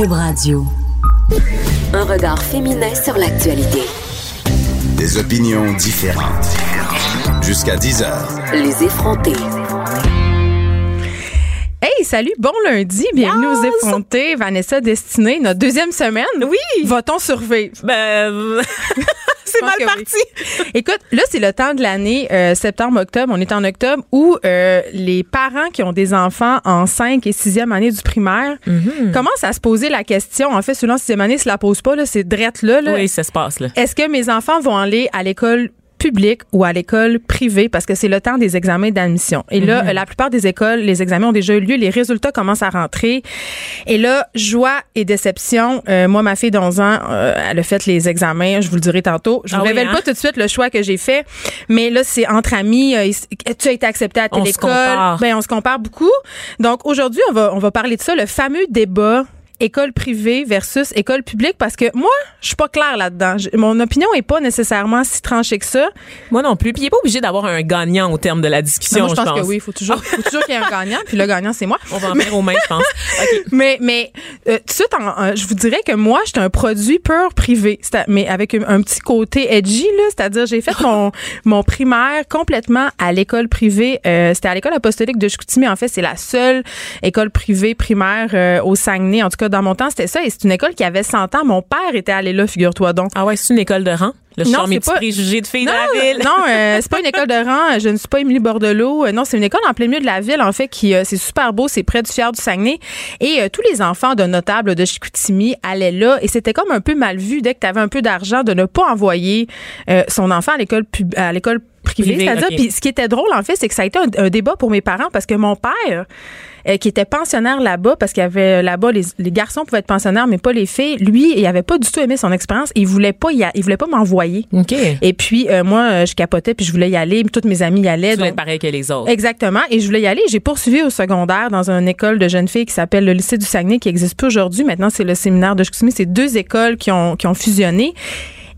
Cube Radio. Un regard féminin sur l'actualité. Des opinions différentes. Jusqu'à 10 heures. Les effrontés. Hey, salut, bon lundi, bienvenue aux effrontés. Vanessa Destinée, notre deuxième semaine. Oui. Va-t-on survivre? Ben, c'est mal parti. Écoute, là, c'est le temps de l'année, euh, septembre-octobre, on est en octobre, où euh, les parents qui ont des enfants en 5 et 6e année du primaire Mhm. commencent à se poser la question. En fait, selon 6e année, se la pose pas, là, c'est drette là. là. Oui, ça se passe, là. Est-ce que mes enfants vont aller à l'école publique ou à l'école privée parce que c'est le temps des examens d'admission. Et là, Mhm. la plupart des écoles, les examens ont déjà eu lieu, les résultats commencent à rentrer. Et là, joie et déception. Euh, moi, ma fille d'11 ans, euh, elle a fait les examens, je vous le dirai tantôt. Je Ah vous oui, révèle hein? pas tout de suite le choix que j'ai fait, mais là, c'est entre amis. euh, tu as été accepté à telle On se école. compare. Ben, on se compare beaucoup. Donc, aujourd'hui, on va, on va parler de ça, le fameux débat école privée versus école publique parce que moi, je suis pas claire là-dedans. Mon opinion est pas nécessairement si tranchée que ça. Moi non plus. Puis il est pas obligé d'avoir un gagnant au terme de la discussion, moi, je pense, que oui, il faut toujours, faut toujours qu'il y ait un gagnant, puis le gagnant, c'est moi. On va en venir aux mains, je pense. Mais, mais euh, tout de suite, en- je vous dirais que moi, j'étais un produit pur privé, mais avec un, un petit côté edgy, là, c'est-à-dire j'ai fait mon, mon primaire complètement à l'école privée. Euh, C'était à l'école apostolique de Chicoutimi. En fait, c'est la seule école privée primaire euh, au Saguenay. En tout cas, dans mon temps, c'était ça. Et c'est une école qui avait 100 ans. Mon père était allé là, figure-toi donc. Ah ouais, c'est une école de rang. Le Non, c'est pas- de filles Non, de la ville. non, euh, c'est pas une école de rang. Je ne suis pas Émilie Bordelot. Euh, non, c'est une école en plein milieu de la ville, en fait, qui euh, c'est super beau. C'est près du Fier du Saguenay. Et euh, tous les enfants de notables de Chicoutimi allaient là. Et c'était comme un peu mal vu dès que tu avais un peu d'argent de ne pas envoyer son enfant à l'école pub- à l'école privée. C'est-à-dire, puis ce qui était drôle, en fait, c'est que ça a été un, un débat pour mes parents parce que mon père, euh, qui était pensionnaire là-bas, parce qu'il y avait là-bas, les, les garçons pouvaient être pensionnaires, mais pas les filles, lui, il avait pas du tout aimé son expérience. Il voulait pas, y a- il voulait pas m'envoyer. OK. Et puis, euh, moi, euh, je capotais, puis je voulais y aller. Toutes mes amies y allaient. Tu donc- être pareil que les autres. Exactement. Et je voulais y aller. J'ai poursuivi au secondaire dans une école de jeunes filles qui s'appelle le lycée du Saguenay, qui existe plus aujourd'hui. Maintenant, c'est le séminaire de Chicoutimi. C'est deux écoles qui ont, qui ont fusionné.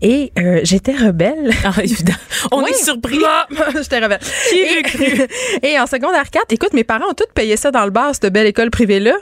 Et euh, j'étais rebelle. Ah, évidemment. On Oui. est surpris. Ah, j'étais rebelle. Qui et, et en secondaire 4, écoute, mes parents ont tous payé ça dans le bar, cette belle école privée-là,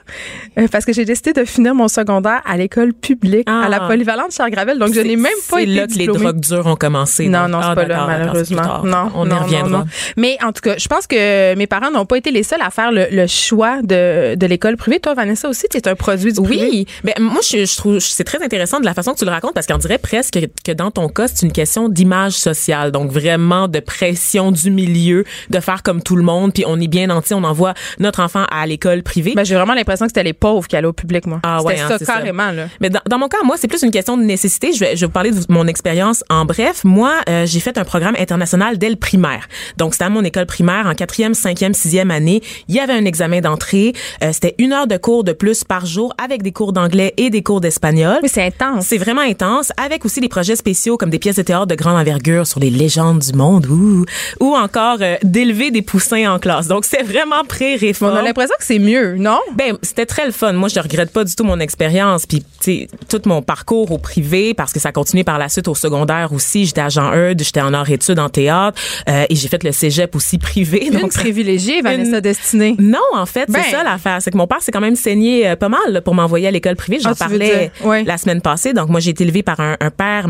euh, parce que j'ai décidé de finir mon secondaire à l'école publique, Ah. à la polyvalente Charles-Gravel. Donc, je n'ai même pas C'est été là que les drogues dures ont commencé. Non, donc. non, c'est Ah, pas là, malheureusement. c'est. Non, On non, y reviendra. non, non. Mais en tout cas, je pense que mes parents n'ont pas été les seuls à faire le, le choix de, de l'école privée. Toi, Vanessa aussi, tu es un produit du privé. Oui, ben moi je, je trouve c'est très intéressant de la façon que tu le racontes parce qu'on dirait presque que dans ton cas c'est une question d'image sociale, donc vraiment de pression du milieu, de faire comme tout le monde, puis on est bien nanti, on envoie notre enfant à l'école privée. Ben, j'ai vraiment l'impression que c'était les pauvres qui allaient au public, moi. Ah c'était ouais, hein, ça, carrément, là. Mais dans, dans mon cas, moi, c'est plus une question de nécessité. Je vais, je vais vous parler de mon expérience en bref. Moi, euh, j'ai fait un programme international dès le primaire. Donc, c'était à mon école primaire en quatrième, cinquième, sixième année. Il y avait un examen d'entrée. Euh, c'était une heure de cours de plus par jour avec des cours d'anglais et des cours d'espagnol. Oui, c'est intense. C'est vraiment intense, avec aussi des projets spéciaux comme des pièces de théâtre de grande envergure sur les légendes du monde ou ou encore euh, d'élever des poussins en classe. Donc c'est vraiment On pré-réforme. a l'impression que c'est mieux, non? Ben, c'était très le fun. Moi, je regrette pas du tout mon expérience, puis tu sais, tout mon parcours au privé, parce que ça a continué par la suite au secondaire aussi. J'étais Jean Eudes, j'étais en art études en théâtre, euh, et j'ai fait le cégep aussi privé. Une Donc, privilégiée, Vanessa Une- Destinée. non, en fait, Ben. c'est ça l'affaire. C'est que mon père s'est quand même saigné euh, pas mal là, pour m'envoyer à l'école privée. J'en Ah, parlais ouais. la semaine passée. Donc, moi, j'ai été élevée par un, un père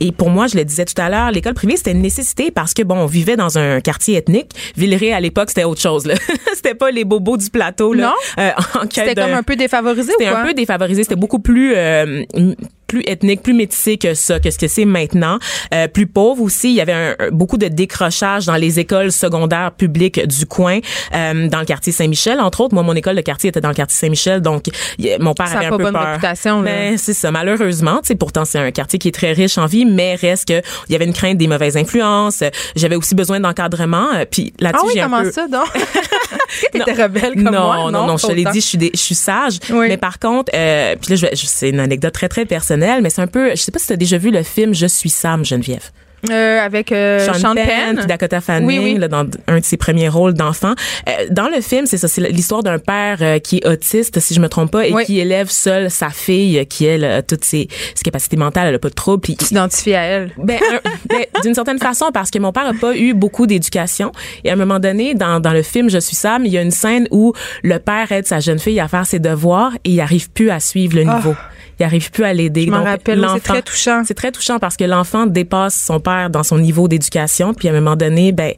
Et pour moi, je le disais tout à l'heure, l'école privée, c'était une nécessité parce que, bon, on vivait dans un quartier ethnique. Villeray, à l'époque, c'était autre chose. là. c'était pas les bobos du plateau. Là, Non? euh, C'était comme un peu défavorisé ou c'était un peu défavorisé. C'était beaucoup plus euh, plus ethnique, plus métissé que ça, que ce que c'est maintenant. Euh, plus pauvre aussi. Il y avait un- un- beaucoup de décrochage dans les écoles secondaires publiques du coin, euh, dans le quartier Saint-Michel, entre autres. Moi, mon école de quartier était dans le quartier Saint-Michel, donc y a- mon père Ça a avait un pas peu bonne peur. réputation. Mais c'est ça, malheureusement. Sais, pourtant c'est un quartier qui est très riche en vie, mais reste que il y avait une crainte des mauvaises influences. J'avais aussi besoin d'encadrement. euh, Puis Ah là-dessus, oui, j'ai un comment peu ça, donc? Est-ce que t'étais rebelle comme non, moi? Non, non, je te l'ai dit, je suis, des- je suis sage. Oui. Mais par contre, euh, puis là, je je- c'est une anecdote très, très personnelle, mais c'est un peu, je sais pas si tu as déjà vu le film Je suis Sam, Geneviève. Euh, avec euh, Sean, Sean Penn, Penn. puis Dakota Fanning Oui, oui. là, dans un de ses premiers rôles d'enfant. Euh, dans le film, c'est ça, c'est l'histoire d'un père euh, qui est autiste, si je me trompe pas, et Oui. qui élève seul sa fille, euh, qui elle a toutes ses, ses capacités mentales, elle a pas de troubles. Puis à elle. ben, ben, d'une certaine façon, parce que mon père a pas eu beaucoup d'éducation. Et à un moment donné, dans, dans le film Je suis Sam, il y a une scène où le père aide sa jeune fille à faire ses devoirs et il arrive plus à suivre le niveau. Il arrive plus à l'aider. Je m'en rappelle, c'est très touchant. C'est très touchant parce que l'enfant dépasse son père dans son niveau d'éducation. Puis à un moment donné, ben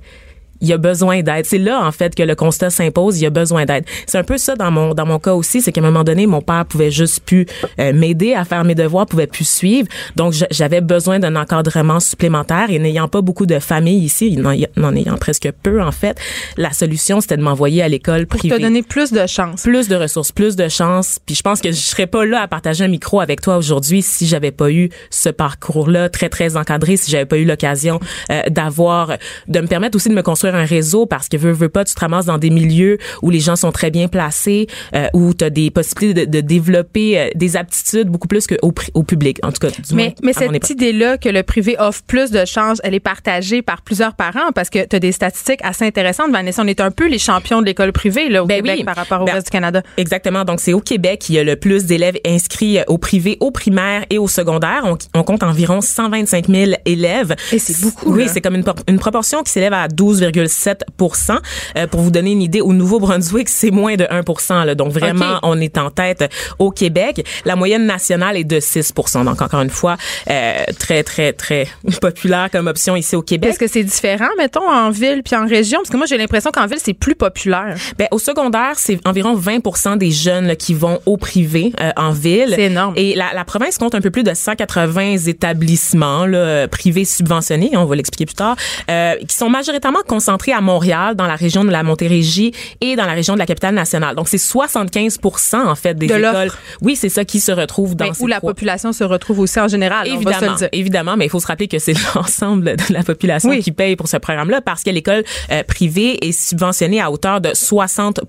il a besoin d'aide. C'est là en fait que le constat s'impose. Il a besoin d'aide. C'est un peu ça dans mon dans mon cas aussi, c'est qu'à un moment donné, mon père pouvait juste plus euh, m'aider à faire mes devoirs, pouvait plus suivre. Donc j'avais besoin d'un encadrement supplémentaire. Et n'ayant pas beaucoup de familles ici, n'en ayant presque peu en fait, la solution c'était de m'envoyer à l'école Pour privée te donner plus de chance. plus de ressources, plus de chances. Puis je pense que je serais pas là à partager un micro avec toi aujourd'hui si j'avais pas eu ce parcours-là très très encadré, si j'avais pas eu l'occasion euh, d'avoir, de me permettre aussi de me construire un réseau parce que veux, veux pas, tu te ramasses dans des milieux où les gens sont très bien placés, euh, où tu as des possibilités de, développer euh, des aptitudes beaucoup plus qu'au au public, en tout cas. Du mais mais cette idée-là que le privé offre plus de chances, elle est partagée par plusieurs parents parce que tu as des statistiques assez intéressantes. Vanessa, on est un peu les champions de l'école privée là, au ben Québec par rapport au ben reste du Canada. Exactement. Donc, c'est au Québec qu'il y a le plus d'élèves inscrits euh, au privé, au primaire et au secondaire. On, compte environ 125 000 élèves. Et c'est beaucoup. Oui, c'est comme une, une proportion qui s'élève à 12,5 1,7 euh, Pour vous donner une idée, au Nouveau-Brunswick, c'est moins de 1 là. Donc vraiment, on est en tête au Québec. La moyenne nationale est de 6 Donc encore une fois, euh, très, très, très populaire comme option ici au Québec. Est-ce que c'est différent, mettons, en ville puis en région? Parce que moi, j'ai l'impression qu'en ville, c'est plus populaire. Ben, au secondaire, c'est environ 20 des jeunes qui vont au privé euh, en ville. C'est énorme. Et la, province compte un peu plus de 180 établissements privés subventionnés, hein, on va l'expliquer plus tard, qui sont majoritairement concentrés à Montréal, dans la région de la Montérégie et dans la région de la capitale nationale. Donc, c'est 75 en fait des De écoles. Oui, c'est ça qui se retrouve dans Ben, ces où la trois- population se retrouve aussi en général. on va se le Évidemment, dire. évidemment, mais il faut se rappeler que c'est l'ensemble de la population Oui. qui paye pour ce programme-là parce que l'école euh, privée est subventionnée à hauteur de 60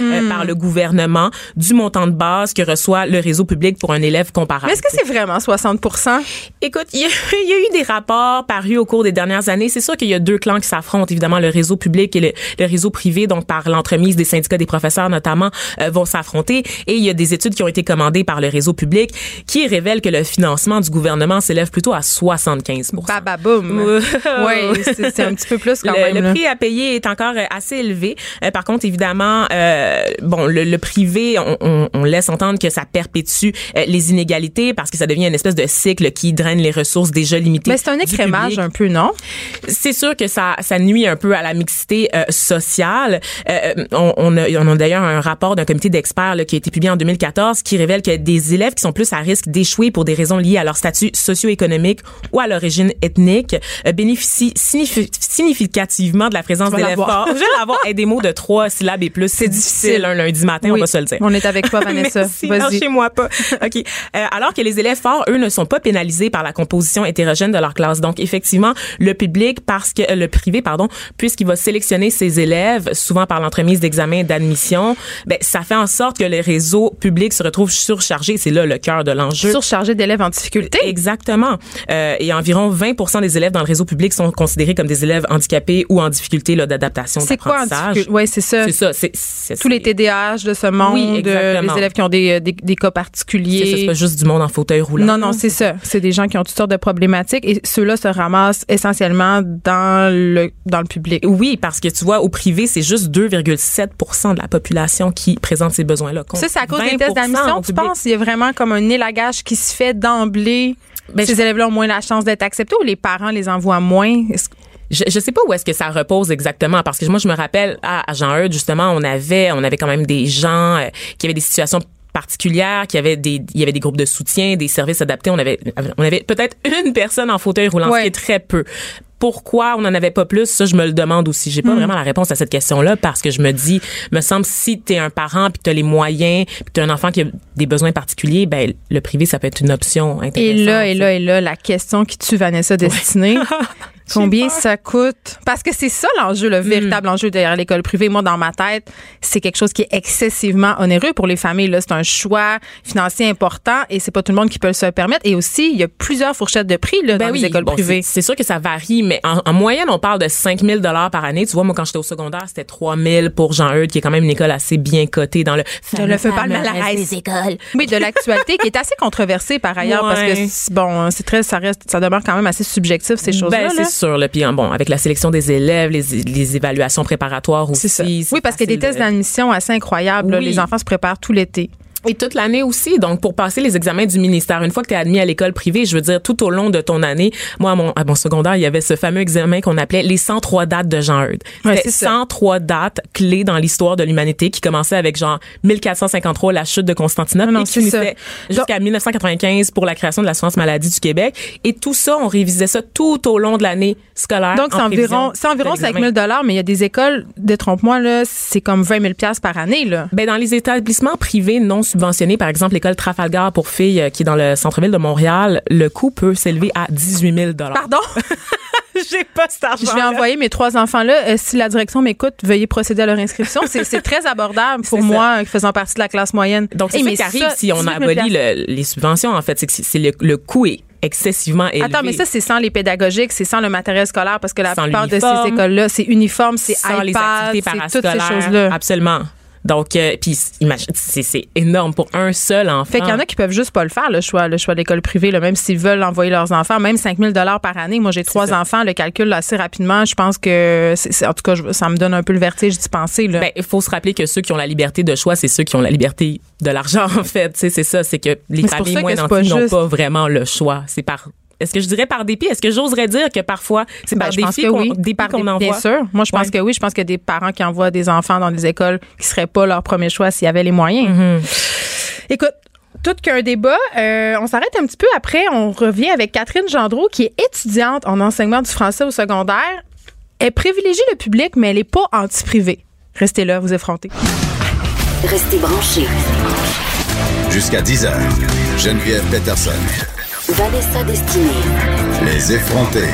Hmm. euh, par le gouvernement du montant de base que reçoit le réseau public pour un élève comparable. Mais est-ce que c'est vraiment 60 Écoute, il y, y a eu des rapports parus au cours des dernières années. C'est sûr qu'il y a deux clans qui s'affrontent. Évidemment, le réseau public et le, le réseau privé, donc par l'entremise des syndicats des professeurs notamment, euh, vont s'affronter. Et il y a des études qui ont été commandées par le réseau public qui révèlent que le financement du gouvernement s'élève plutôt à 75 Bababoum. Oui, c'est un petit peu plus quand le, même. le là. prix à payer est encore euh, assez élevé. Euh, par contre, évidemment, euh, bon, le, le privé, on, on, on laisse entendre que ça perpétue les inégalités parce que ça devient une espèce de cycle qui draine les ressources déjà limitées. Mais c'est un écrémage un peu, non? C'est sûr que ça, ça nuit un peu à la mixité euh, sociale. Euh, on, on a, on a d'ailleurs un rapport d'un comité d'experts qui a été publié en 2014 qui révèle que des élèves qui sont plus à risque d'échouer pour des raisons liées à leur statut socio-économique ou à l'origine ethnique euh, bénéficient signifi- significativement de la présence d'élèves forts. Je vais l'avoir des mots de trois syllabes et plus. C'est difficile un lundi matin, on va se le dire. On est avec toi, Vanessa. Merci, chez moi pas. OK. Euh, alors que les élèves forts, eux, ne sont pas pénalisés par la composition hétérogène de leur classe. Donc, effectivement, le public, parce que euh, le privé, pardon, puisqu'il va sélectionner ses élèves, souvent par l'entremise d'examens d'admission, ben, ça fait en sorte que le réseau public se retrouve surchargé. C'est là le cœur de l'enjeu. Surchargé d'élèves en difficulté. Exactement. Euh, et environ 20 des élèves dans le réseau public sont considérés comme des élèves handicapés ou en difficulté d'adaptation, C'est quoi? Oui, c'est ça. C'est ça. C'est, c'est- Tous les TDAH de ce monde, Oui, euh, exactement. les élèves qui ont des, des, des cas c'est ça, particuliers. c'est pas juste du monde en fauteuil roulant. Non, non, c'est ça. C'est des gens qui ont toutes sortes de problématiques et ceux-là se ramassent essentiellement dans le, dans le public. Oui, parce que tu vois, au privé, c'est juste 2,7% de la population qui présente ces besoins-là. Ça, c'est à cause des 20% tests d'admission, tu penses? Il y a vraiment comme un élagage qui se fait d'emblée. Ben, Ces je- élèves-là ont moins la chance d'être acceptés ou les parents les envoient moins? Je, je sais pas où est-ce que ça repose exactement parce que moi je me rappelle à, à Jean Eudes justement on avait on avait quand même des gens euh, qui avaient des situations particulières, qui avaient des il y avait des groupes de soutien, des services adaptés, on avait on avait peut-être une personne en fauteuil roulant, ce Ouais. qui est très peu. Pourquoi on n'en avait pas plus Ça, je me le demande aussi. J'ai pas vraiment la réponse à cette question-là parce que je me dis, me semble si t'es un parent puis t'as les moyens puis t'as un enfant qui a des besoins particuliers, ben le privé ça peut être une option intéressante. Et là, et là, et là, la question qui tue Vanessa Destinée. Combien ça coûte? Parce que c'est ça l'enjeu, le véritable enjeu derrière l'école privée. Moi, dans ma tête, c'est quelque chose qui est excessivement onéreux pour les familles. Là, c'est un choix financier important et c'est pas tout le monde qui peut se le permettre. Et aussi, il y a plusieurs fourchettes de prix là, Ben dans oui, les écoles bon, privées. c'est- sûr que ça varie, mais en, en moyenne, on parle de 5 000 par année. Tu vois, moi, quand j'étais au secondaire, c'était 3 000 pour Jean-Eudes, qui est quand même une école assez bien cotée dans le... Je le fais pas le palmarès des écoles. Oui, de l'actualité qui est assez controversée par ailleurs parce que bon, c'est très, ça reste, ça demeure quand même assez subjectif ces choses-là. Ben, là. Sûr. Là. Puis, bon, avec la sélection des élèves, les, les évaluations préparatoires aussi. Ça. Oui, parce qu'il y a des tests d'admission assez incroyables. Oui. Les enfants se préparent tout l'été. Et toute l'année aussi. Donc, pour passer les examens du ministère, une fois que tu es admis à l'école privée, je veux dire, tout au long de ton année, moi, à mon, à mon secondaire, il y avait ce fameux examen qu'on appelait les 103 dates de Jean-Eudes. Ouais, C'était c'est ça. 103 dates clés dans l'histoire de l'humanité qui commençaient avec genre 1453, la chute de Constantinople, Non, et qui jusqu'à 1995 pour la création de l'assurance maladie du Québec. Et tout ça, on révisait ça tout au long de l'année scolaire. Donc, c'est en environ, c'est environ de 5 l'examen. 000 mais il y a des écoles, détrompe-moi, là, c'est comme 20 000 par année, là. Ben dans les établissements privés non subventionnés, par exemple l'école Trafalgar pour filles euh, qui est dans le centre-ville de Montréal, le coût peut s'élever à 18 000 Pardon? J'ai pas cet argent. Je vais envoyer mes trois enfants-là. Euh, si la direction m'écoute, veuillez procéder à leur inscription. C'est, très abordable pour ça. moi, faisant partie de la classe moyenne. Donc c'est ça mais qui arrive ça, si on 18 000 abolit le- les subventions en fait, c'est que le, le coût est excessivement élevé. Attends, mais ça, c'est sans les pédagogiques, c'est sans le matériel scolaire, parce que la Sans plupart de l'uniforme. ces écoles-là, c'est uniforme, c'est sans les iPad, activités c'est toutes ces choses-là. Absolument. Donc euh, puis imagine c'est énorme pour un seul enfant. Fait qu'il y en a qui peuvent juste pas le faire, le choix, le choix de l'école privée, là, même s'ils veulent envoyer leurs enfants, même 5 000 par année. Moi, j'ai trois ça. enfants, le calcul assez rapidement. Je pense que, c'est, c'est- en tout cas, je- ça me donne un peu le vertige d'y penser. Là. Ben, il faut se rappeler que ceux qui ont la liberté de choix, c'est ceux qui ont la liberté de l'argent, en fait. C'est ça, c'est que les familles moins nantis n'ont pas vraiment le choix. C'est par, est-ce que je dirais par dépit? Est-ce que j'oserais dire que parfois, c'est Ben, par je pense défi que qu'on, oui. dé- envoie? Bien sûr. Moi, je pense Ouais. que oui. Je pense a des parents qui envoient des enfants dans des écoles qui seraient pas leur premier choix s'il y avait les moyens. Mm-hmm. Écoute, tout qu'un débat. Euh, on s'arrête un petit peu après. On revient avec Catherine Gendreau, qui est étudiante en enseignement du français au secondaire. Elle privilégie le public, mais elle n'est pas anti-privé. Restez là, vous effrontez. Restez branchés. Jusqu'à 10 heures. Geneviève Peterson. Vanessa Destinée. Les effrontés.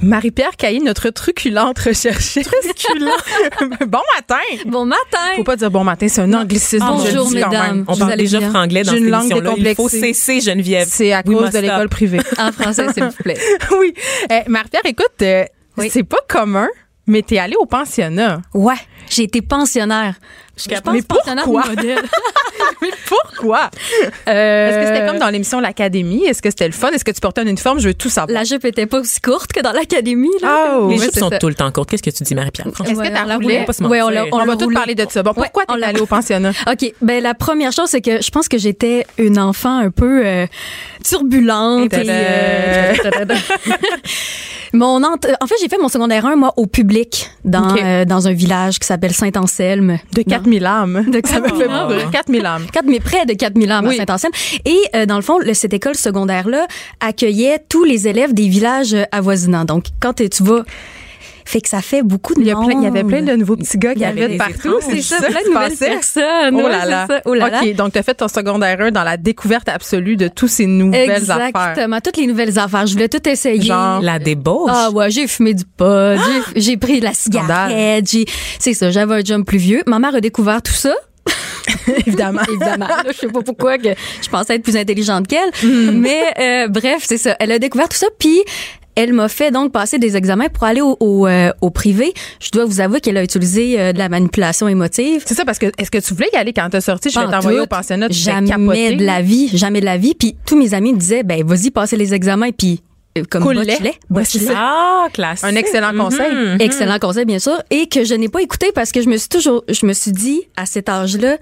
Marie-Pierre Caillé, notre truculente recherchée. bon matin! Bon matin. Faut pas dire bon matin, c'est un anglicisme. Bonjour, dis quand mesdames. même. On parle déjà bien? franglais dans une langue émission-là. Il faut décomplexée. cesser, Geneviève. C'est à We cause de l'école privée. En français, s'il vous plaît. oui. Euh, Marie-Pierre, écoute, euh, Oui. c'est pas commun, mais t'es allée au pensionnat. Ouais, j'ai été pensionnaire. Je pense Mais pensionnaire pourquoi? modèle. Mais pourquoi? Euh, Est-ce que c'était comme dans l'émission L'Académie? Est-ce que c'était le fun? Est-ce que tu portais un uniforme? Je veux tout savoir. La jupe était pas aussi courte que dans l'académie. là. Oh, Les Ouais, jupes sont ça. tout le temps courtes. Qu'est-ce que tu dis, Marie-Pierre? Est-ce que Ouais, t'as roulé? Ouais, on On, on va tout parler de ça. Bon, Ouais, pourquoi on t'es allée au pensionnat? OK, ben la première chose c'est que je pense que j'étais une enfant un peu euh, turbulente et, euh, mon ent- en fait, j'ai fait mon secondaire 1 moi au public dans euh, dans un village qui s'appelle Saint-Anselme. De 4000 âmes. De Ça me fait 4000 âmes. mourir. 4000 âmes. Quatre- mais près de 4000 ans Oui. à Saint-Anselme. Et euh, dans le fond, le- cette école secondaire-là accueillait tous les élèves des villages avoisinants. Donc, quand tu vas... Fait que ça fait beaucoup de Il y, a plein- il y avait plein de nouveaux petits gars qui arrivaient partout. C'est ça, qui plein de nouvelles passait. personnes. Oh là c'est là. ça. Oh là là. OK, donc tu as fait ton secondaire 1 dans la découverte absolue de tous ces nouvelles affaires. Exactement, toutes les nouvelles affaires. Je voulais tout essayer. Genre? La débauche. Ah ouais, j'ai fumé du pot, j'ai- j'ai pris de la cigarette, j'ai c'est ça, j'avais un job plus vieux. Ma mère a découvert tout ça. Évidemment. Évidemment, Là, je sais pas pourquoi que je pensais être plus intelligente qu'elle, Mm. mais euh, bref, c'est ça. Elle a découvert tout ça puis elle m'a fait donc passer des examens pour aller au, au, euh, au privé. Je dois vous avouer qu'elle a utilisé euh, de la manipulation émotive. C'est ça, parce que est-ce que tu voulais y aller quand t'as sorti? Je vais t'envoyer au pensionnat. tu t'es Jamais de la vie, jamais de la vie. Puis tous mes amis me disaient, ben vas-y, passer les examens, puis comme botche-les, botche-les. Ah, classique. Un excellent conseil. Mhm. Excellent conseil, bien sûr, et que je n'ai pas écouté parce que je me suis toujours, je me suis dit à cet âge-là,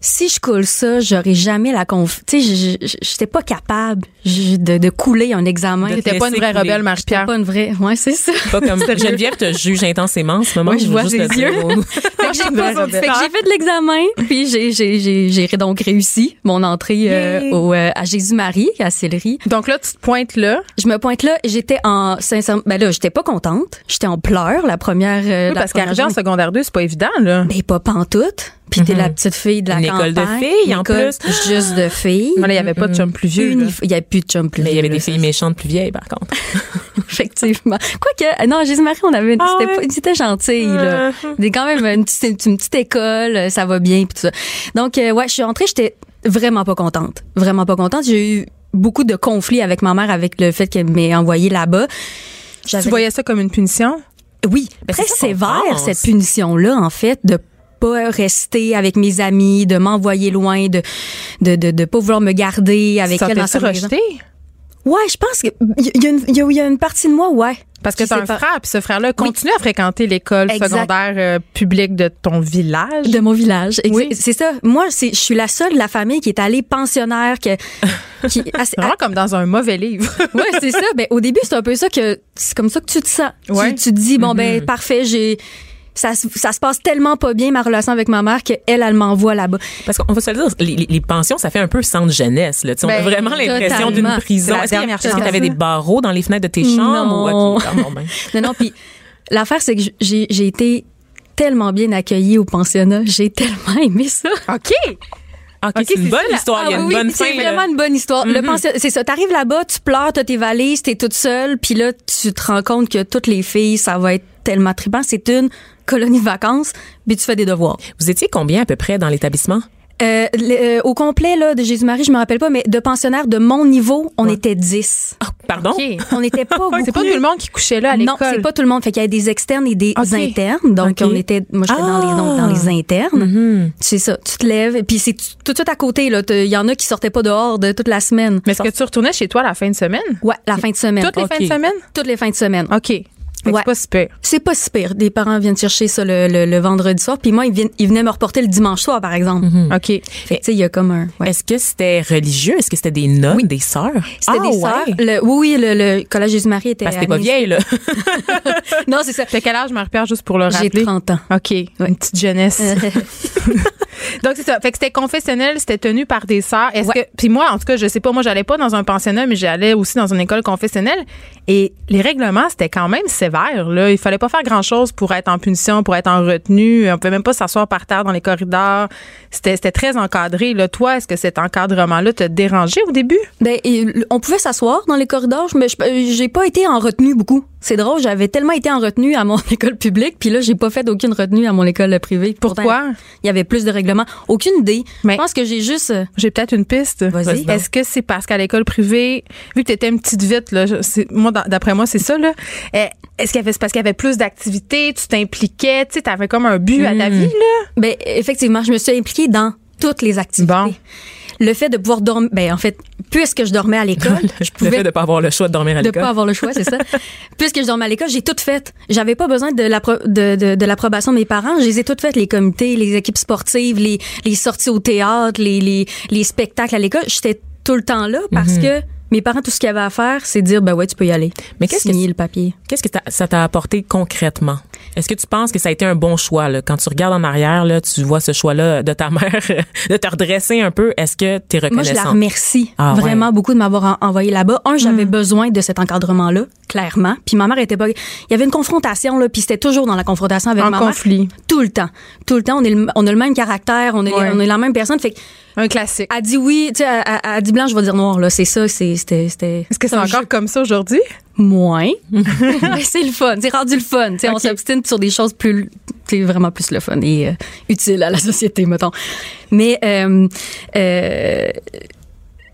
si je coule ça, j'aurais jamais la conf. Tu sais, j'étais pas capable de, de couler un examen. T'étais pas une vraie couler. rebelle, Marie-Pierre. pas une vraie. Ouais, c'est ça. Pas comme Geneviève te juge intensément en ce moment. Ouais, je vois juste ses yeux. au- Fait que j'ai fait que j'ai fait de l'examen, puis j'ai j'ai j'ai j'ai donc réussi mon entrée euh, au euh, à Jésus-Marie à Sillery. Donc là, tu te pointes là. Je me pointe là, j'étais en sincèrement ben là, j'étais pas contente, j'étais en pleurs la première euh, Oui, la parce qu'arriver en secondaire 2, c'est pas évident, là. Ben pas pantoute. Puis t'es la petite fille de la Une école de filles, en École plus. Juste de filles. Voilà, il n'y avait pas de chum plus vieux. Il y a plus de chum plus Mais il y avait vieux, des filles méchantes plus vieilles, par contre. Effectivement. Quoique, euh, non, Jésus-Marie, on avait, Ah c'était ouais? pas- c'était gentil, là. C'était quand même une petite, une petite école, euh, ça va bien, puis tout ça. Donc, euh, ouais, je suis entrée, j'étais vraiment pas contente. Vraiment pas contente. J'ai eu beaucoup de conflits avec ma mère avec le fait qu'elle m'ait envoyée là-bas. Tu voyais ça comme une punition? Oui, Ben, très sévère, cette punition-là, en fait, de pas rester avec mes amis, de m'envoyer loin, de, de, de, de pas vouloir me garder avec elle dans sa maison. rejeté? Ouais, je pense que il y, a une- il y a- il y a une partie de moi, ouais. Parce que t'as un pas- frère, puis ce frère-là continue à fréquenter l'école secondaire euh, publique de ton village. de mon village. Oui. C'est ça. Moi, c'est, je suis la seule de la famille qui est allée pensionnaire, que, qui, ah, c'est- C'est vraiment comme dans un mauvais livre. ouais, c'est ça. Ben, au début, c'est un peu ça que, c'est comme ça que tu te sens. Ouais. Tu, tu te dis, bon, ben, parfait, j'ai, ça, se- ça se passe tellement pas bien, ma relation avec ma mère, qu'elle, elle m'envoie là-bas. Parce qu'on va se le dire, les, les- pensions, ça fait un peu centre jeunesse. Là. Tu sais, on a Ben, vraiment l'impression d'une prison. C'est la Est-ce qu'il y a- dernière est-ce que chance. t'avais des barreaux dans les fenêtres de tes chambres? Non. Ou, ok, ah, bon, ben. Non, non, puis l'affaire, c'est que j'ai, été tellement bien accueillie au pensionnat. J'ai tellement aimé ça. OK. Ok, Ok, c'est une bonne ça, histoire. Il y a Ah une oui, bonne c'est vraiment une bonne histoire. Le pension- c'est ça. T'arrives là-bas, tu pleures, t'as tes valises, t'es toute seule, puis là, tu te rends compte que toutes les filles, ça va être tellement trippant. C'est une colonie de vacances, puis tu fais des devoirs. Vous étiez combien à peu près dans l'établissement? Euh, le- euh, au complet là de Jésus-Marie, je me rappelle pas, mais de pensionnaires de mon niveau, on était 10. Ah, pardon? On n'était pas beaucoup. C'est pas tout le monde qui couchait là à Non, l'école. c'est pas tout le monde. Fait qu'il y avait des externes et des internes. Donc, on était, moi, j'étais dans, les, donc, dans les internes. Mhm. C'est ça. Tu te lèves. Et puis, c'est tout de suite à côté, là. Il y en a qui sortaient pas dehors de toute la semaine. Mais est-ce que tu retournais chez toi la fin de semaine? Ouais, la fin de semaine. Toutes les fins de semaine? Toutes les fins de semaine. OK. Fait que Ouais. C'est pas super. C'est pas si pire. Des parents viennent chercher ça le, le, le vendredi soir. Puis moi, ils, viennent, ils venaient me reporter le dimanche soir, par exemple. OK. Fait que, tu sais, il y a comme un... ouais. Est-ce que c'était religieux? Est-ce que c'était des nonnes, des sœurs? C'était Ah, des ouais. sœurs. Le- oui, oui, le, le collège Jésus-Marie était... Parce que t'es pas vieille, là. Non, c'est ça. T'as quel âge, Marie-Pierre, juste pour le J'ai rappeler? 30 ans. OK. Une petite jeunesse. Donc, c'est ça. Fait que c'était confessionnel, c'était tenu par des sœurs. Est-ce Ouais. que. Puis moi, en tout cas, je sais pas, moi, j'allais pas dans un pensionnat, mais j'allais aussi dans une école confessionnelle. Et les règlements, c'était quand même sévère, là. Il fallait pas faire grand-chose pour être en punition, pour être en retenue. On pouvait même pas s'asseoir par terre dans les corridors. C'était très encadré, là. Toi, est-ce que cet encadrement-là te dérangeait au début? Ben, on pouvait s'asseoir dans les corridors, mais je- euh, j'ai pas été en retenue beaucoup. C'est drôle, j'avais tellement été en retenue à mon école publique, puis là, j'ai pas fait aucune retenue à mon école privée. Pourtant, Pourquoi? Il y avait plus de règlements. Aucune idée. Mais- Je pense que j'ai juste... euh, J'ai peut-être une piste. Vas-y. Est-ce que c'est parce qu'à l'école privée, vu que tu étais une petite vite, là, moi, d'après moi, c'est ça, là. euh, Est-ce qu'il y avait, c'est parce qu'il y avait plus d'activités, tu t'impliquais, tu sais, t'avais comme un but à ta vie, là? Ben, effectivement, je me suis impliquée dans toutes les activités. Bon. Le fait de pouvoir dormir... Ben, en fait, puisque je dormais à l'école, je Le pouvais fait de pas avoir le choix de dormir à de l'école. pas avoir le choix, c'est ça. Puisque je dormais à l'école, j'ai tout fait. J'avais pas besoin de l'appro- de, de, de l'approbation de mes parents. Je les ai toutes faites, les comités, les équipes sportives, les, les sorties au théâtre, les, les, les spectacles à l'école. J'étais tout le temps là parce Mhm. que mes parents, tout ce qu'ils avaient à faire, c'est dire, ben ouais, tu peux y aller. Mais qu'est-ce que le papier. Qu'est-ce que ça t'a apporté concrètement? Est-ce que tu penses que ça a été un bon choix? Là? Quand tu regardes en arrière, là, tu vois ce choix-là de ta mère, de te redresser un peu. Est-ce que tu es Moi, je la reconnaissante? remercie Ah, ouais. vraiment beaucoup de m'avoir en- envoyé là-bas. Un, j'avais besoin de cet encadrement-là, clairement. Puis ma mère était pas. Il y avait une confrontation là, puis c'était toujours dans la confrontation avec En ma conflit. mère. Tout le temps, tout le temps. On est le, on a le même caractère, on est, Ouais. on est la même personne. Fait que Un classique. elle dit oui, tu sais, elle, elle- elle dit blanc, je vais dire noir. Là, c'est ça, c'est c'était c'était. Est-ce que c'est encore jeu. comme ça aujourd'hui? moins c'est le fun, c'est rendu le fun. Sais, On s'obstine sur des choses plus, vraiment plus le fun et euh, utiles à la société, mettons. Mais euh, euh,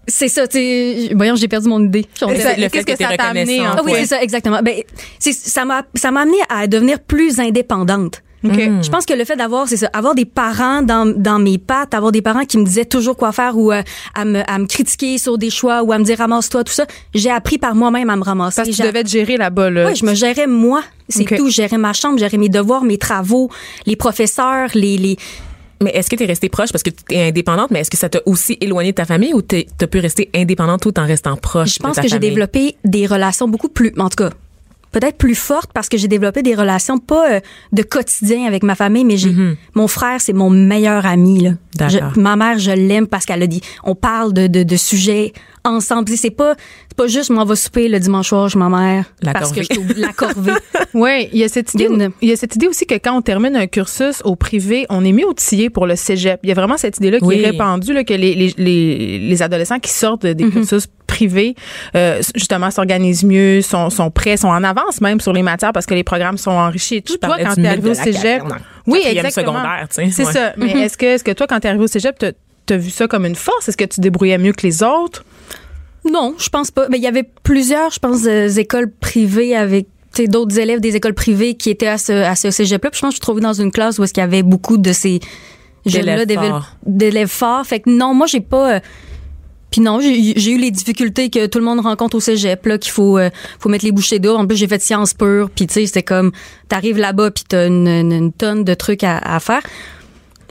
c'est ça, tu sais. Voyons, j'ai perdu mon idée. Qu'est-ce que ça t'a amené en ah oui, c'est ça, exactement. Ben, ça m'a ça m'a amené à devenir plus indépendante. OK. Je pense que le fait d'avoir, c'est ça, avoir des parents dans, dans mes pattes, avoir des parents qui me disaient toujours quoi faire ou euh, à, me, à me critiquer sur des choix ou à me dire ramasse-toi, tout ça, j'ai appris par moi-même à me ramasser. Parce que tu devais te gérer là-bas, là. oui, je me gérais moi. C'est tout. Je gérais ma chambre, je gérais mes devoirs, mes travaux, les professeurs, les. les... Mais est-ce que tu es restée proche? Parce que tu es indépendante, mais est-ce que ça t'a aussi éloigné de ta famille ou tu as pu rester indépendante tout en restant proche Je pense de ta que j'ai développé des relations beaucoup plus. En tout cas, peut-être plus forte parce que j'ai développé des relations pas euh, de quotidien avec ma famille, mais j'ai mon frère, c'est mon meilleur ami. Là. D'accord. Je- ma mère, je l'aime parce qu'elle a dit, on parle de, de, de sujets ensemble. C'est pas, c'est pas juste, m'en va souper le dimanche soir, je ma mère. La parce corvée. que je la corvée. Oui, il y a cette idée. Il y a une- Il y a cette idée aussi que quand on termine un cursus au privé, on est mis outillé pour le cégep. Il y a vraiment cette idée-là qui Oui. est répandue là, que les, les, les, les adolescents qui sortent Mm-hmm. des cursus privés, euh, justement, s'organisent mieux, sont, sont prêts, sont en avance même sur les matières parce que les programmes sont enrichis. Et tout, Je toi, quand t'es arrivé au cégep, en oui, exactement. C'est ouais. ça. Mais est-ce que, est-ce que toi, quand t'es arrivé au cégep, t'as as vu ça comme une force? Est-ce que tu débrouillais mieux que les autres? Non, je pense pas. Mais il y avait plusieurs, je pense, euh, écoles privées avec d'autres élèves des écoles privées qui étaient à ce, à ce cégep-là. Puis je pense que je suis trouvée dans une classe où est-ce qu'il y avait beaucoup de ces jeunes-là, D'élèves d'élèves forts. d'élèves forts. Fait que non, moi, j'ai pas... euh, puis non, j'ai eu les difficultés que tout le monde rencontre au cégep, là, qu'il faut, euh, faut mettre les bouchées d'eau. En plus, j'ai fait sciences pures, puis tu sais, c'était comme, t'arrives là-bas, puis t'as une tonne de trucs à, à faire.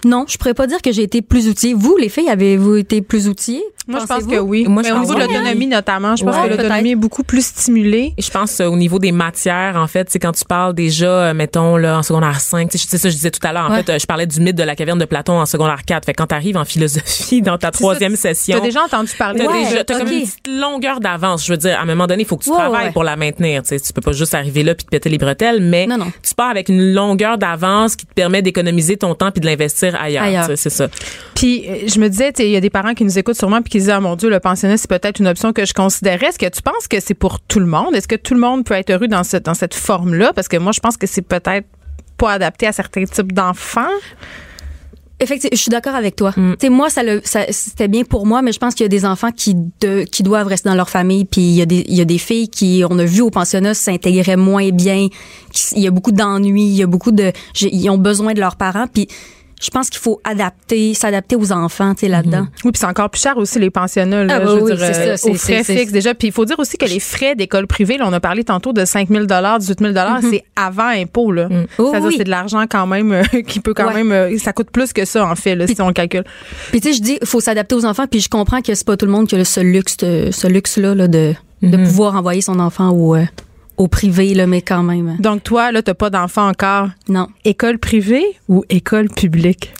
Non, je pourrais pas dire que j'ai été plus outillée. Vous, les filles, avez-vous été plus outillées? Moi, je pense que oui. Moi, je Mais au pense niveau de oui. l'autonomie, notamment, je pense Ouais, que l'autonomie est beaucoup plus stimulée. Et je pense euh, au niveau des matières, en fait, c'est quand tu parles déjà, euh, mettons, là, en secondaire 5, tu sais, c'est ça que je disais tout à l'heure, en Ouais. fait, euh, je parlais du mythe de la caverne de Platon en secondaire 4. Fait que quand t'arrives en philosophie dans ta troisième Tu session, as déjà entendu parler T'as Ouais, déjà, comme une petite longueur d'avance. Je veux dire, à un moment donné, il faut que tu Ouais, travailles ouais. pour la maintenir. Tu sais, tu peux pas juste arriver là puis te péter les bretelles, mais Non, non. tu pars avec une longueur d'avance qui te permet d'économiser ton temps puis de l'investir ailleurs. Tu C'est ça. Puis euh, je me disais, tu sais, il y a des parents qui nous écoutent sûrement puis qui se disent, ah mon Dieu, le pensionnat, c'est peut-être une option que je considérais. Est-ce que tu penses que c'est pour tout le monde? Est-ce que tout le monde peut être heureux dans cette, dans cette forme-là? Parce que moi, je pense que c'est peut-être pas adapté à certains types d'enfants. Effectivement, je suis d'accord avec toi. Mm. Tu sais, moi, ça, c'était bien pour moi, mais je pense qu'il y a des enfants qui, de, qui doivent rester dans leur famille. Puis il y, a des, il y a des filles qui, on a vu au pensionnat, s'intégraient moins bien. qui- Il y a beaucoup d'ennuis, il y a beaucoup de, j'ai- ils ont besoin de leurs parents. Puis je pense qu'il faut adapter, s'adapter aux enfants, tu sais, là-dedans. Oui, puis c'est encore plus cher aussi les pensionnats, là, Ah, je veux oui, dire, c'est euh, ça, aux frais fixes déjà. Puis il faut dire aussi que les frais d'école privée, là, on a parlé tantôt de 5 000 18 000 c'est avant impôt. Là. Oh, oui. c'est de l'argent quand même euh, qui peut quand Ouais. même... euh, ça coûte plus que ça, en fait, là, si on le calcule. Puis tu sais, je dis, il faut s'adapter aux enfants. Puis je comprends que c'est pas tout le monde qui a ce luxe, ce luxe-là, là, de, de pouvoir envoyer son enfant au, euh, au privé, là, mais quand même. Donc toi, là, t'as pas d'enfant encore? Non. École privée ou école publique?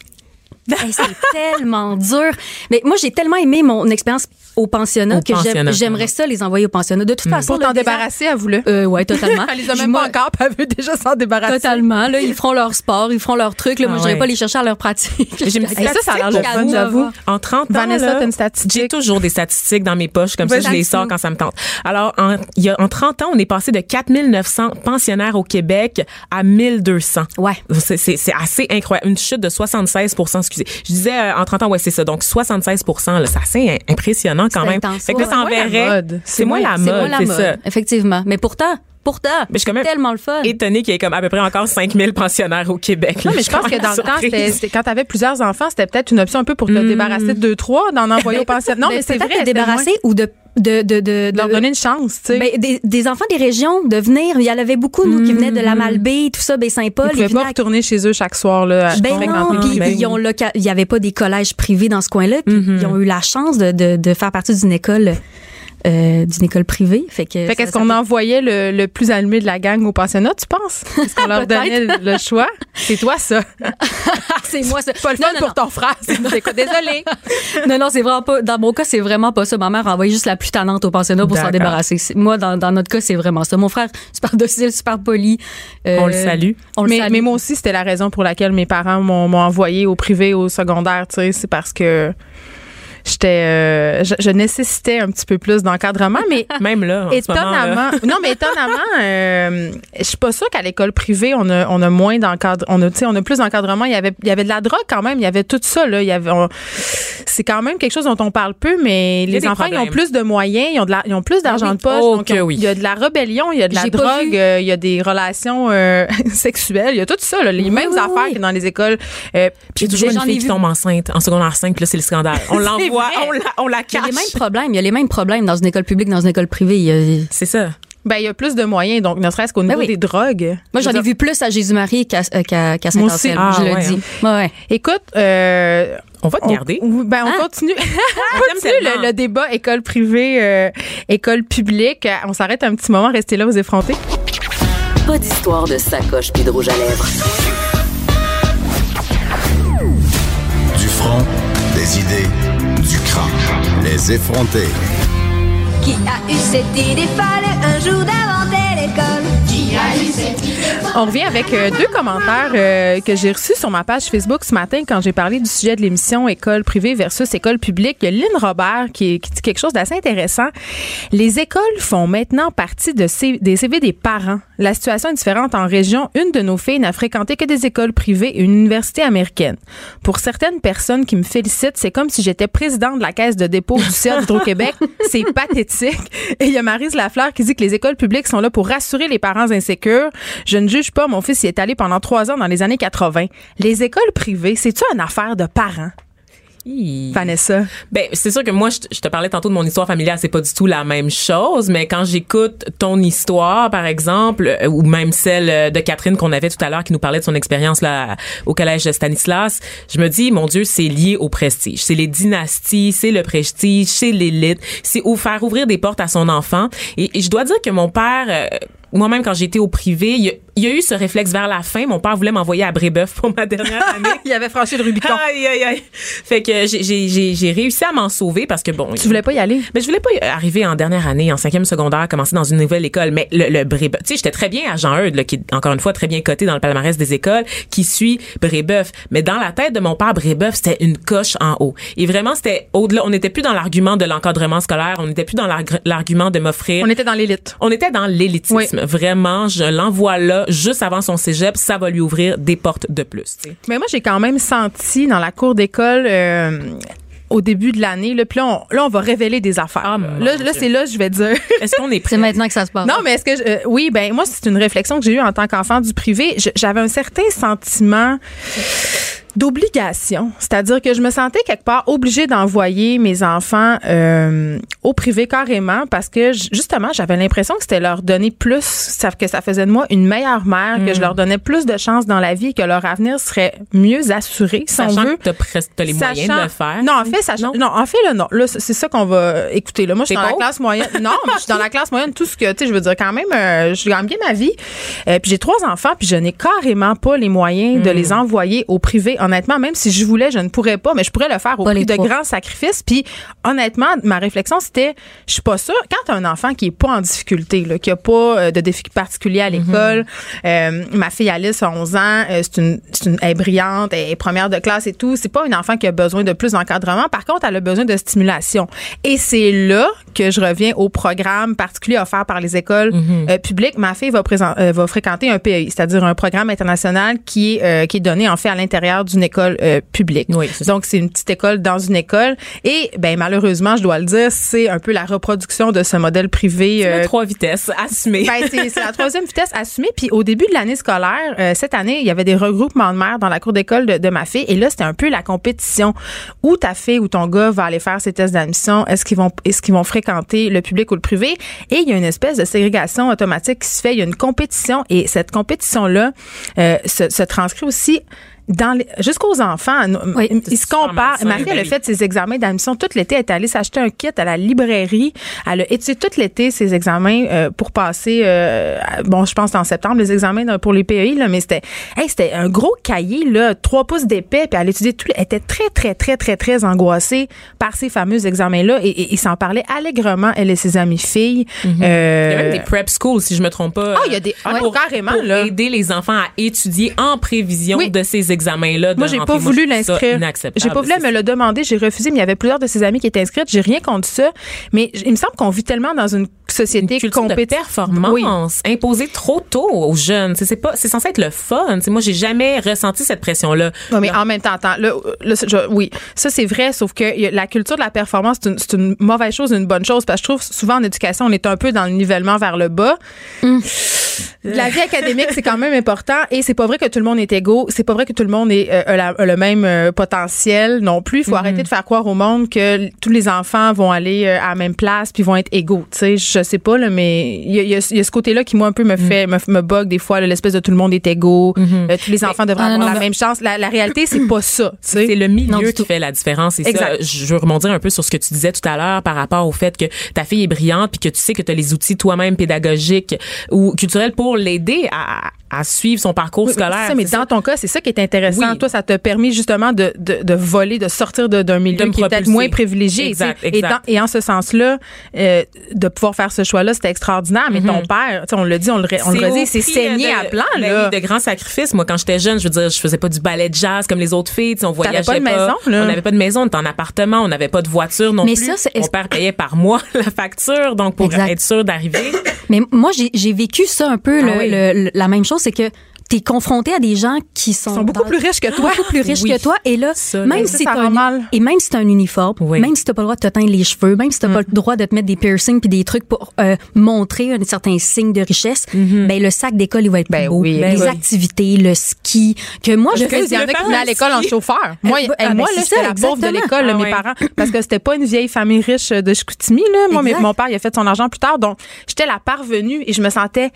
Hey, c'est tellement dur. Mais moi, j'ai tellement aimé mon expérience au pensionnat Au que pensionnat. j'aimerais ça les envoyer au pensionnat. De toute façon, Pour t'en là, déjà- débarrasser, avoue-le. Euh, ouais, totalement. Elle les a Je même pas encore, puis elle veut déjà s'en débarrasser. Totalement. Là, ils feront leur sport, ils feront leur truc. Là, moi, Ah je n'irai ouais. pas les chercher à leur pratique. J'ai une petite Hey, ça, ça a l'air fun, j'avoue. En 30 ans, Vanessa, là, t'as une statistique? J'ai toujours des statistiques dans mes poches, comme ça, je les sors quand ça me tente. Alors, en, il y a, en 30 ans, on est passé de 4900 pensionnaires au Québec à 1200. Ouais. C'est, c'est, c'est assez incroyable. Une chute de 76 excusez. Je disais euh, en 30 ans, ouais, c'est ça. Donc, 76 là, c'est assez im- impressionnant quand C'est même. intense, Fait que là, ça C'est enverrait. mode. C'est moins la C'est mode, c'est ça. effectivement. Mais pourtant, pourtant, Mais je suis quand même tellement le fun. étonné qu'il y ait comme à peu près encore 5000 pensionnaires au Québec. Non, là. mais je pense que dans le temps, c'était, quand tu avais plusieurs enfants, c'était peut-être une option un peu pour te débarrasser de deux, trois, d'en envoyer au pensionnat. Non, Ben, mais c'est vrai. te débarrasser moins- ou de de de de, De leur donner une chance, tu sais. Ben, des, des enfants des régions de venir. Il y en avait beaucoup, nous, qui venaient de la Malbaie, tout ça, ben Saint-Paul. Ils pouvaient pas à- retourner chez eux chaque soir, là. à Ben non, puis Québec. ils ont loca- il y avait pas des collèges privés dans ce coin-là, puis Mm-hmm. ils ont eu la chance de, de, de faire partie d'une école euh, d'une école privée. Fait que Fait qu'est-ce qu'on envoyait le, le plus allumé de la gang au pensionnat, tu penses? Est-ce qu'on leur donnait le, le choix? C'est toi, ça. c'est moi ça. Pas le Non, fun non, pour non. ton frère. C'est c'est- désolé. non, non, c'est vraiment pas. Dans mon cas, c'est vraiment pas ça. Ma mère a envoyé juste la plus tannante au pensionnat pour s'en débarrasser. Moi, dans, dans notre cas, c'est vraiment ça. Mon frère, super docile, super poli. Euh, On le salue. On le mais, salue. mais moi aussi, c'était la raison pour laquelle mes parents m'ont m'ont envoyé au privé, au secondaire, tu sais. C'est parce que j'étais, euh, je, je nécessitais un petit peu plus d'encadrement, mais Même là, en ce étonnamment, non, mais étonnamment, euh, je suis pas sûre qu'à l'école privée, on a, on a moins d'encadrement, on a, tu sais, on a plus d'encadrement. Il y avait, il y avait de la drogue quand même, il y avait tout ça, là. Il y avait, c'est quand même quelque chose dont on parle peu, mais les enfants, ils ont plus de moyens, ils ont, de la- ils ont plus d'argent Ah oui. de poche. Oh donc ont- oui. Il y a de la rébellion, il y a de la J'ai drogue, euh, il y a des relations euh, sexuelles, il y a tout ça, là, les mêmes affaires que dans les écoles. euh, Puis il y a toujours une fille qui vu. tombe enceinte en secondaire 5, puis là, c'est le scandale. On l'envoie, on la, on la Il y a cache. les mêmes problèmes. Il y a les mêmes problèmes dans une école publique, dans une école privée. C'est ça. ben, il y a plus de moyens, donc ne serait-ce qu'au niveau oui. des drogues. Moi, Je j'en ai dire, vu plus à Jésus-Marie qu'à euh, Moi aussi. Saint-Anselme. Ah, je le ouais, dis. Ouais, ouais. Écoute, euh, On va te on, garder. ou- ben, on Ah. continue. On on continue le, le débat école privée, euh, école publique. On s'arrête un petit moment, restez là, vous effrontés. Pas d'histoire de sacoche puis de rouge à lèvres. Du front, des idées, Les effronter. Qui a eu cette idée? Folle un jour d'inventer l'école. Qui a eu cette idée On revient avec euh, deux commentaires euh, que j'ai reçus sur ma page Facebook ce matin quand j'ai parlé du sujet de l'émission école privée versus école publique. Il y a Lynn Robert qui, qui dit quelque chose d'assez intéressant. Les écoles font maintenant partie de C- des CV des parents. La situation est différente en région. Une de nos filles n'a fréquenté que des écoles privées et une université américaine. Pour certaines personnes qui me félicitent, c'est comme si j'étais présidente de la caisse de dépôt du CIR d'Hydro-Québec. C'est pathétique. Et il y a Marise Lafleur qui dit que les écoles publiques sont là pour rassurer les parents insécures. Je ne juge pas, mon fils y est allé pendant trois ans dans les années 80. Les écoles privées, c'est-tu une affaire de parents? Hi. Vanessa. Ben, c'est sûr que moi, je, te- je te parlais tantôt de mon histoire familiale, c'est pas du tout la même chose, mais quand j'écoute ton histoire, par exemple, euh, ou même celle euh, de Catherine qu'on avait tout à l'heure qui nous parlait de son expérience là au collège de Stanislas, je me dis, mon Dieu, c'est lié au prestige. C'est les dynasties, c'est le prestige, c'est l'élite, c'est ou faire ouvrir des portes à son enfant. Et, et je dois dire que mon père, euh, moi-même quand j'étais au privé, il y, a, il y a eu ce réflexe vers la fin. Mon père voulait m'envoyer à Brébeuf pour ma dernière année. Il avait franchi le Rubicon. Aïe, aïe, aïe. Fait que j'ai- réussi à m'en sauver parce que bon. Tu voulais pas y aller? Mais je voulais pas y arriver en dernière année, en cinquième secondaire, commencer dans une nouvelle école. Mais le, le Brébeuf, tu sais, j'étais très bien à Jean Eudes, là, qui est encore une fois très bien coté dans le palmarès des écoles, qui suit Brébeuf. Mais dans la tête de mon père, Brébeuf, c'était une coche en haut. Et vraiment, c'était au-delà. On n'était plus dans l'argument de l'encadrement scolaire. On n'était plus dans l'arg- l'argument de m'offrir On était dans l'élite. on était dans l'élitisme. Oui. Vraiment, je l'envoie là, juste avant son cégep, ça va lui ouvrir des portes de plus. Mais moi, j'ai quand même senti dans la cour d'école euh, au début de l'année, là, puis là on, là, on va révéler des affaires. Ah, là, là, c'est là, je vais dire. Est-ce qu'on est prêt? C'est maintenant que ça se passe. Non, mais est-ce que je- euh, oui, ben moi c'est une réflexion que j'ai eue en tant qu'enfant du privé. J'avais un certain sentiment d'obligation, c'est-à-dire que je me sentais quelque part obligée d'envoyer mes enfants euh, au privé carrément parce que justement j'avais l'impression que c'était leur donner plus, que ça faisait de moi une meilleure mère, que je leur donnais plus de chances dans la vie, et que leur avenir serait mieux assuré, si on Sachant veut. que t'as les moyens de Sachant- le faire. Non, en fait, sachant, non? en fait, là, non. Là, c'est ça qu'on va écouter. Là, moi, je suis dans la classe moyenne. Non, mais je suis dans la classe moyenne. Tout ce que, tu sais, je veux dire, quand même, euh, je gagne bien ma vie. Euh, puis j'ai trois enfants, puis je n'ai carrément pas les moyens de Hmm. les envoyer au privé. Honnêtement, même si je voulais, je ne pourrais pas, mais je pourrais le faire au prix de grands sacrifices. Puis honnêtement, ma réflexion, c'était, je suis pas sûre. Quand t'as un enfant qui est pas en difficulté, là, qui a pas euh, de défi particulier à l'école, euh, ma fille Alice a 11 ans, euh, c'est une, c'est une, elle est brillante, elle est première de classe et tout. C'est pas une enfant qui a besoin de plus d'encadrement. Par contre, elle a besoin de stimulation. Et c'est là que je reviens au programme particulier offert par les écoles euh, publiques. Ma fille va, présent, euh, va fréquenter un PEI, c'est-à-dire un programme international qui est, qui est donné en fait à l'intérieur d'une école euh, publique. Oui. Donc c'est une petite école dans une école. Et ben malheureusement, je dois le dire, c'est un peu la reproduction de ce modèle privé. Euh, trois vitesses, assumé. ben, c'est la troisième vitesse assumée. Puis au début de l'année scolaire, euh, cette année, il y avait des regroupements de mères dans la cour d'école de, de ma fille. Et là, c'était un peu la compétition. Où ta fille ou ton gars va aller faire ses tests d'admission? Est-ce qu'ils vont, est-ce qu'ils vont fréquenter le public ou le privé? Et il y a une espèce de ségrégation automatique qui se fait. Il y a une compétition. Et cette compétition-là euh, se, se transcrit aussi dans les- jusqu'aux enfants, Oui, ils se comparent. malsain, Ma fille, elle a ben fait ses examens d'admission tout l'été. Elle est allée s'acheter un kit à la librairie. Elle a étudié tout l'été ses examens euh, pour passer. euh, bon, je pense en septembre les examens pour les PEI là, mais c'était, hey, c'était un gros cahier là, trois pouces d'épais. Puis elle étudiait tout. Elle était très très très très très angoissée par ces fameux examens là et, et, il s'en parlait allègrement elle et ses amies filles. Il y a Euh, même des prep schools, si je me trompe pas. Ah, il y a des- ah, pour, carrément, pour là. aider les enfants à étudier en prévision Oui. de ces examens-là. Moi, j'ai pas voulu l'inscrire. J'ai pas voulu me le demander. J'ai refusé, mais il y avait plusieurs de ses amis qui étaient inscrites. J'ai rien contre ça. Mais il me semble qu'on vit tellement dans une société une compétitive. performance imposée trop tôt aux jeunes. C'est pas, c'est censé être le fun. T'sais, moi, j'ai jamais ressenti cette pression-là. Oui, mais en même temps, attends, là, là, je- oui, ça c'est vrai, sauf que la culture de la performance, c'est une, c'est une mauvaise chose, une bonne chose, parce que je trouve souvent en éducation, on est un peu dans le nivellement vers le bas. La vie académique, c'est quand même important, et c'est pas vrai que tout le monde est égaux, c'est pas vrai que tout le monde est, euh, a la- a le même euh, potentiel non plus. Il faut arrêter de faire croire au monde que tous les enfants vont aller euh, à la même place puis vont être égaux. Tu sais, je sais pas là, mais il y a, il y a- il y a ce côté-là qui moi un peu me fait me, me bug des fois, là, l'espèce de tout le monde est égaux, euh, tous les enfants devraient Ah, non, avoir non, la mais- même chance. La, la réalité, c'est pas ça. tu sais. C'est le milieu qui fait la différence. Et ça, je veux rebondir un peu sur ce que tu disais tout à l'heure par rapport au fait que ta fille est brillante puis que tu sais que tu as les outils toi-même pédagogiques ou culturels pour l'aider à, à suivre son parcours Oui, scolaire. ça, mais dans ton cas, c'est ça qui est intéressant. Oui. Toi, ça t'a permis justement de, de, de voler, de sortir d'un milieu De qui est peut-être moins privilégié. Exact. Et, exact. dans- et en ce sens-là, euh, de pouvoir faire ce choix-là, c'était extraordinaire. Mais ton père, tu sais, on l'a dit, on le, on le C'est redit, c'est saigné de- à blanc. ben là. de grands sacrifices. Moi, quand j'étais jeune, je veux dire, je faisais pas du ballet de jazz comme les autres filles. On voyageait pas de maison, là. On n'avait pas de maison, on était en appartement, on n'avait pas de voiture non Mais plus. ça, c'est- Mon père payait par mois la facture, donc pour Exact. être sûr d'arriver. Mais moi, j'ai vécu ça un peu, le- Ah oui. le- le- la même chose, c'est que t'es confronté à des gens qui sont, Ils sont beaucoup dans- plus riches que toi. beaucoup plus riches Oui. que toi et là Ça, même là, si ça, un mal. et même si t'as un uniforme Oui. même si t'as pas le droit de te teindre les cheveux même si t'as pas le droit de te mettre des piercings puis des trucs pour euh, montrer un certain signe de richesse ben le sac d'école il va être Ben plus beau oui, les ben oui. activités le ski que moi je y faisais qui venaient à l'école en chauffeur. Moi, hey, ah, ben, moi c'est là, ça, j'étais la pauvre de l'école, Ah mes ouais. parents, parce que c'était pas une vieille famille riche de Chicoutimi. Là. Moi, mon père, il a fait son argent plus tard. Donc, j'étais la parvenue et je me sentais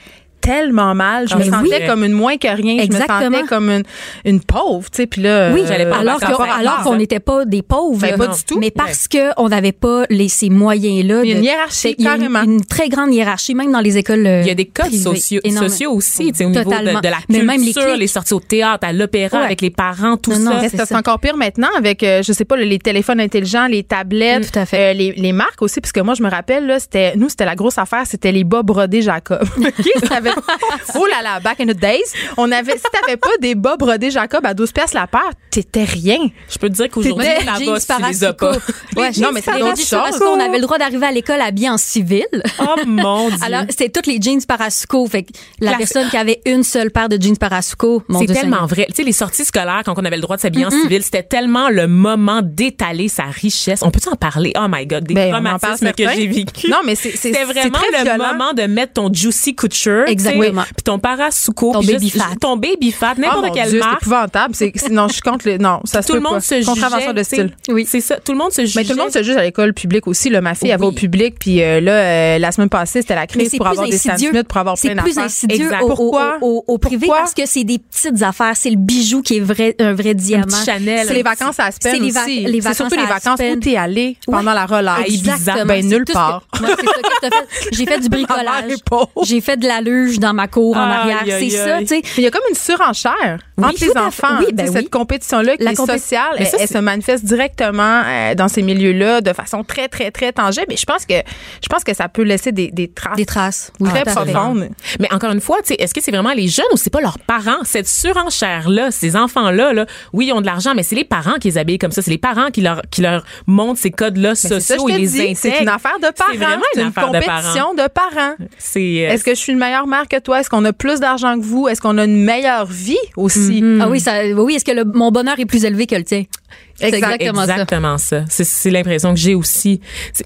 tellement mal. Je Ah, me sentais oui. comme une moins que rien. Je me sentais comme une, une pauvre, tu sais. Puis là, oui, euh, j'allais pas en alors vacances. alors qu'on n'était pas des pauvres, Ben, pas du tout. mais parce que on n'avait pas les ces moyens là. Il y a une hiérarchie, il y a une- carrément. Une, très grande hiérarchie, même dans les écoles. euh, Il y a des codes privées. sociaux, Énormément. sociaux aussi, tu sais, au niveau de, la Mais culture, même les les, sorties au théâtre, à l'opéra, Ouais. avec les parents, tout Non, ça. C'est encore pire maintenant avec, euh, je sais pas, les téléphones intelligents, les tablettes, Mm, tout à fait. euh, les, les marques aussi, parce que moi, je me rappelle, là, c'était, nous, c'était la grosse affaire, c'était les bas brodés Jacob. Ça avait- oh là là, back in the days. On avait, si t'avais pas des bas brodés Jacob à 12 pièces la paire, t'étais rien. Je peux te dire qu'aujourd'hui, là-bas, Jeans tu les as pas. Parasuco. Ouais, Non, mais c'est d'autres choses. On avait le droit d'arriver à l'école habillé en civil. Oh mon Dieu. Alors, c'était toutes les jeans Parasuco. Fait que la personne qui avait une seule paire de jeans Parasuco, mon C'est tellement vrai. Tu sais, les sorties scolaires, quand on avait le droit de s'habiller en civil, c'était tellement le moment d'étaler sa richesse. On peut en parler? Oh my God, des Ben, traumatismes que j'ai vécu. Non, mais c'est- vraiment le violent. moment de mettre ton juicy couture. Exactement. Puis ton parasuco. Ton puis baby fat. Ton baby fat, Oh n'importe mon quelle Dieu, c'est marque. épouvantable. C'est, c'est- non, je suis contre le, non, ça se Tout peut le monde pas. se Contravention de style. Oui, c'est ça. Tout le monde se jugeait. Mais tout le monde se juge à l'école publique aussi. Là, ma fille, elle va au public, puis euh, là, euh, la semaine passée, c'était la crise c'est pour plus avoir des Sam insidieux. Smith, pour avoir C'est plein plus d'affaires. insidieux Exact. au, au, Pourquoi? au, au privé Pourquoi? parce que c'est des petites affaires. C'est le bijou qui est vrai, un vrai diamant. Chanel. C'est les vacances à Aspen C'est aussi. c'est surtout les vacances où t'es allé pendant la relâche. Exactement. Ben, C'est nulle part. c'est. J'ai fait du bricolage. J'ai fait de la luge dans ma cour en arrière. C'est ça, tu sais. Il y a comme une surenchère entre les enfants. Oui, ben Cette compétition-là qui La est sociale, Mais ça, elle, se manifeste directement euh, dans ces milieux-là de façon très, très, très tangible. Mais je pense que je pense que ça peut laisser des, des traces Des traces. Oui, très profondes. Mais encore une fois, tu sais, est-ce que c'est vraiment les jeunes ou c'est pas leurs parents? Cette surenchère-là, ces enfants-là, là, oui, ils ont de l'argent, mais c'est les parents qui les habillent comme ça. C'est les parents qui leur, qui leur montrent ces codes-là sociaux et les intègrent. C'est une affaire de parents. C'est vraiment une une affaire de compétition de parents. C'est, euh, Est-ce que je suis une meilleure mère que toi? Est-ce qu'on a plus d'argent que vous? Est-ce qu'on a une meilleure vie aussi? Ah oui, ça, oui, est-ce que le- mon bonheur est plus élevé que le tien? C'est Exact- exactement ça. exactement ça. C'est, c'est l'impression que j'ai aussi.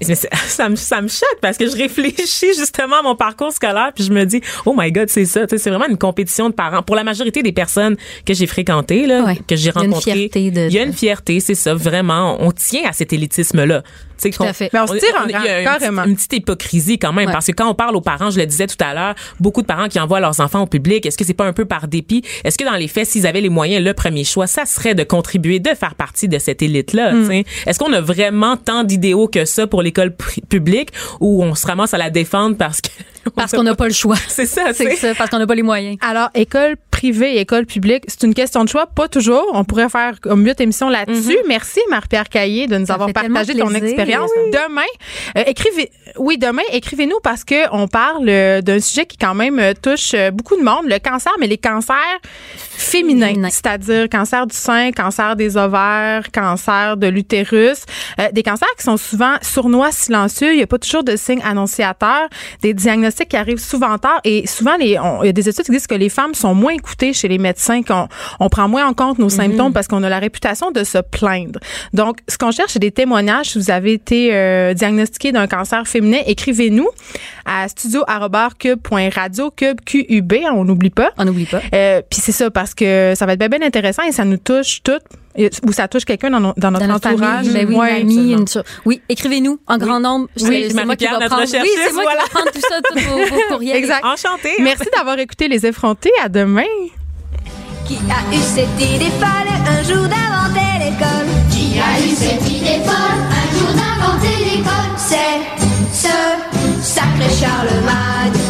Mais ça, me, ça me choque parce que je réfléchis justement à mon parcours scolaire puis je me dis, oh my God, c'est ça. Tu sais, C'est vraiment une compétition de parents. Pour la majorité des personnes que j'ai fréquentées, là, Ouais. que j'ai Il y a une rencontrées, fierté de- il y a une fierté, c'est ça. Vraiment, on tient à cet élitisme-là. Tu sais, Tout à qu'on- fait. Mais on se tire en il y a rang, une carrément. petite- une petite hypocrisie quand même Ouais. parce que quand on parle aux parents, je le disais tout à l'heure, beaucoup de parents qui envoient leurs enfants au public, est-ce que c'est pas un peu par dépit? Est-ce que dans les faits, s'ils avaient les moyens, le premier choix, ça serait de contribuer, de faire partie de cette élite-là Mm. sais? Est-ce qu'on a vraiment tant d'idéaux que ça pour l'école publique ou on se ramasse à la défendre parce que Parce qu'on n'a pas le choix. c'est ça, C'est ça, parce qu'on n'a pas les moyens. Alors, école privée école publique, c'est une question de choix, pas toujours. On pourrait faire comme mieux émission là-dessus. Merci, Marie-Pierre Caillé, de nous Ça avoir partagé ton expérience. Demain, euh, écrivez, oui, demain, écrivez-nous parce que on parle euh, d'un sujet qui quand même euh, touche beaucoup de monde, le cancer, mais les cancers féminins, Féminin. c'est-à-dire cancer du sein, cancer des ovaires, cancer de l'utérus, euh, des cancers qui sont souvent sournois, silencieux. Il n'y a pas toujours de signes annonciateurs, des diagnostics qui arrivent souvent tard et souvent les, on- il y a des études qui disent que les femmes sont moins écoutées chez les médecins, qu'on on prend moins en compte nos symptômes parce qu'on a la réputation de se plaindre. Donc, ce qu'on cherche, c'est des témoignages. Si vous avez été euh, diagnostiqué d'un cancer féminin, écrivez-nous à studio@cube.radio, cube QUB, on n'oublie pas. On n'oublie pas. Euh, Puis c'est ça, parce que ça va être bien, bien intéressant et ça nous touche toutes, ou ça touche quelqu'un dans, dans, notre dans entourage? Famille, ben oui, ouais, une amie, une... oui, écrivez-nous en grand nombre. Oui, c'est moi qui va prendre. Oui, c'est moi voilà. qui va prendre tout ça, tous vos, vos, courriels. Exact. Enchantée. Merci d'avoir écouté Les effrontés. À demain. Qui a eu cette idée folle? Un jour d'inventer l'école Qui a eu cette idée folle? Un jour d'inventer l'école C'est ce sacré Charlemagne.